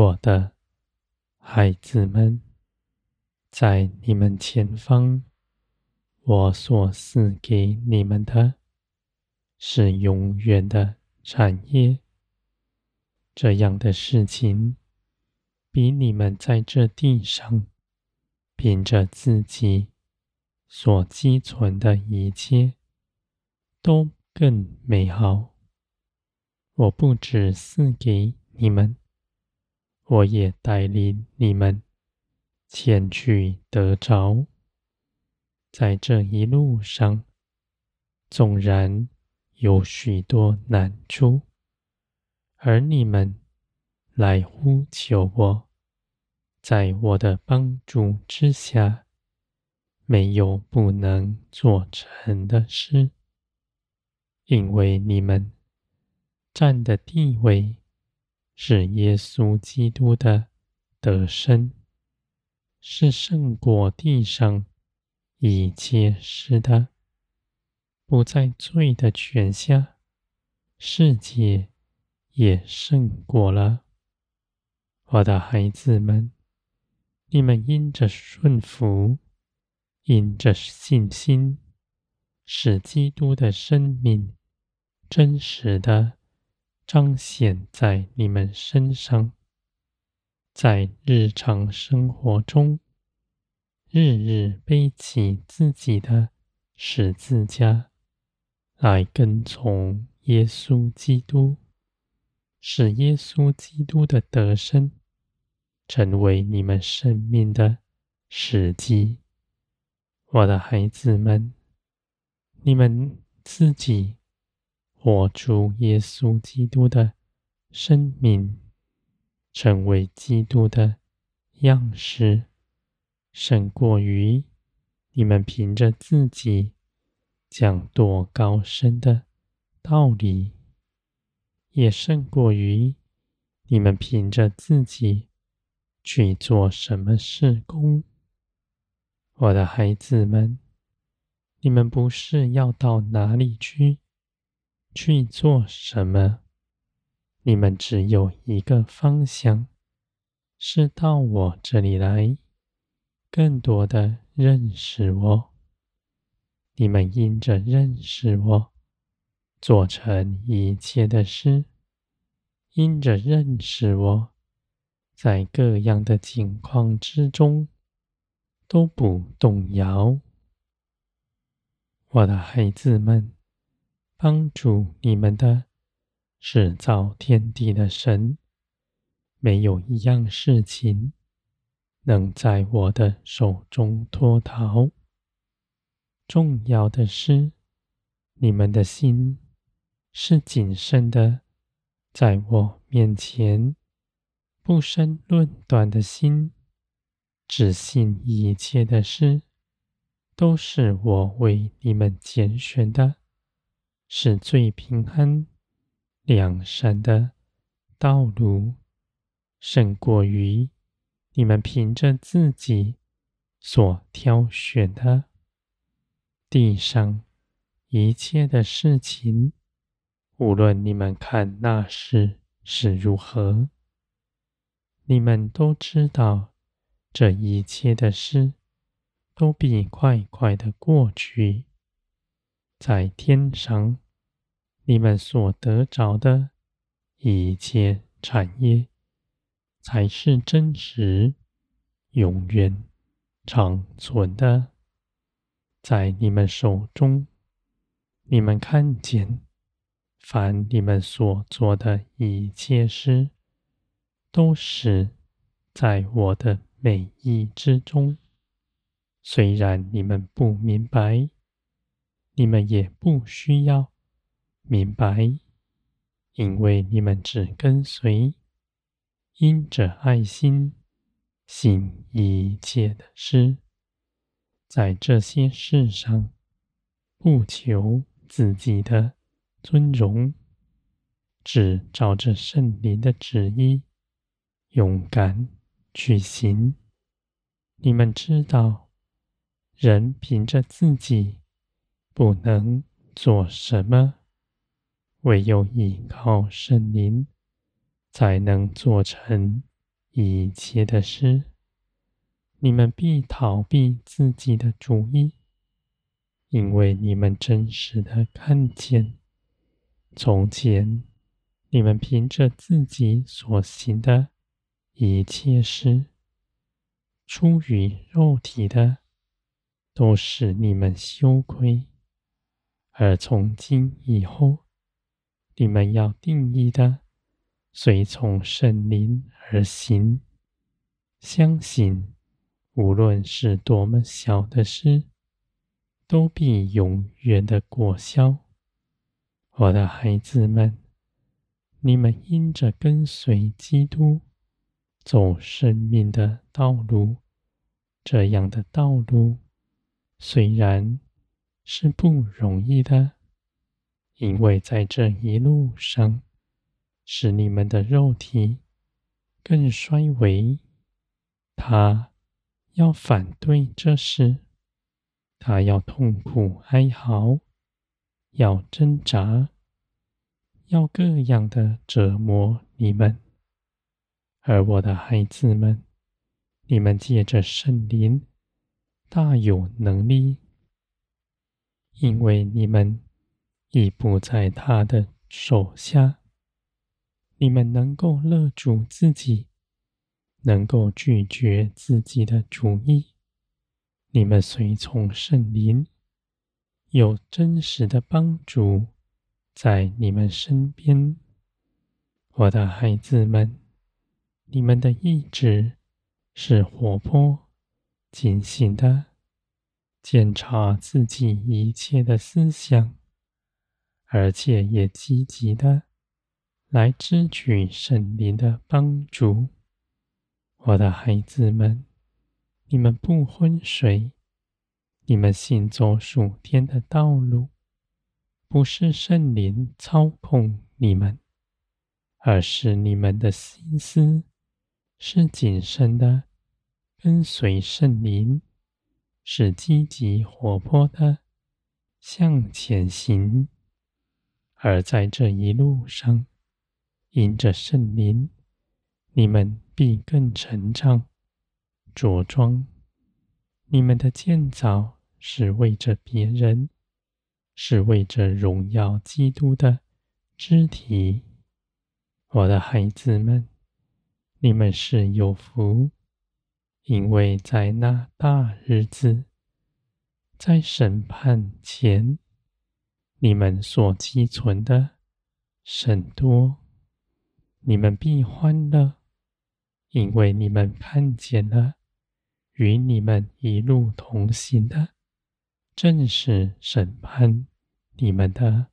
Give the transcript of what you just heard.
我的孩子们，在你们前方，我所赐给你们的，是永远的产业。这样的事情，比你们在这地上凭着自己所积存的一切，都更美好。我不止赐给你们，我也带领你们前去得着。在这一路上，纵然有许多难处。而你们来呼求我，在我的帮助之下，没有不能做成的事，因为你们站的地位是耶稣基督的得生，是胜过地上一切事的，不在罪的权下，世界。也胜过了，我的孩子们，你们因着顺服，因着信心，使基督的生命真实的彰显在你们身上，在日常生活中，日日背起自己的十字架，来跟从耶稣基督。使耶稣基督的得胜成为你们生命的实际，我的孩子们，你们自己活出耶稣基督的生命，成为基督的样式，胜过于你们凭着自己讲多高深的道理。也胜过于你们凭着自己去做什么事工，我的孩子们，你们不是要到哪里去，去做什么？你们只有一个方向，是到我这里来，更多的认识我。你们因着认识我。做成一切的事，因着认识我，在各样的境况之中都不动摇。我的孩子们，帮助你们的是造天地的神，没有一样事情能在我的手中脱逃。重要的是，你们的心。是谨慎的，在我面前不生论断的心，只信一切的事都是我为你们拣选的，是最平安良善的道路，胜过于你们凭着自己所挑选的地上一切的事情。无论你们看那事是如何，你们都知道，这一切的事都必快快的过去。在天上，你们所得着的一切产业，才是真实、永远、长存的。在你们手中，你们看见。凡你们所做的一切事，都是在我的美意之中。虽然你们不明白，你们也不需要明白，因为你们只跟随，因着爱心行一切的事，在这些事上不求自己的。尊荣，只照着圣灵的旨意，勇敢去行。你们知道，人凭着自己不能做什么，唯有依靠圣灵，才能做成一切的事，你们必逃避自己的主意，因为你们真实的看见，从前你们凭着自己所行的一切事，出于肉体的，都使你们羞愧；而从今以后，你们要定义的。随从圣灵而行，相信无论是多么小的事，都必永远的果效。我的孩子们，你们因着跟随基督，走生命的道路，这样的道路虽然是不容易的，因为在这一路上，使你们的肉体更衰微，他要反对这事，他要痛苦哀嚎，要挣扎，要各样的折磨你们。而我的孩子们，你们借着圣灵大有能力，因为你们已不在他的手下。你们能够勒住自己，能够拒绝自己的主意。你们随从圣灵，有真实的帮助在你们身边。我的孩子们，你们的意志是活泼、警醒的，检查自己一切的思想，而且也积极的。来支取圣灵的帮助，我的孩子们，你们不昏睡，你们行走属天的道路，不是圣灵操控你们，而是你们的心思是谨慎的，跟随圣灵，是积极活泼的向前行，而在这一路上。因着圣灵，你们必更成长、茁壮。你们的建造是为着别人，是为着荣耀基督的肢体。我的孩子们，你们是有福，因为在那大日子，在审判前，你们所积存的甚多。你们必欢乐，因为你们看见了与你们一路同行的，正是审判你们的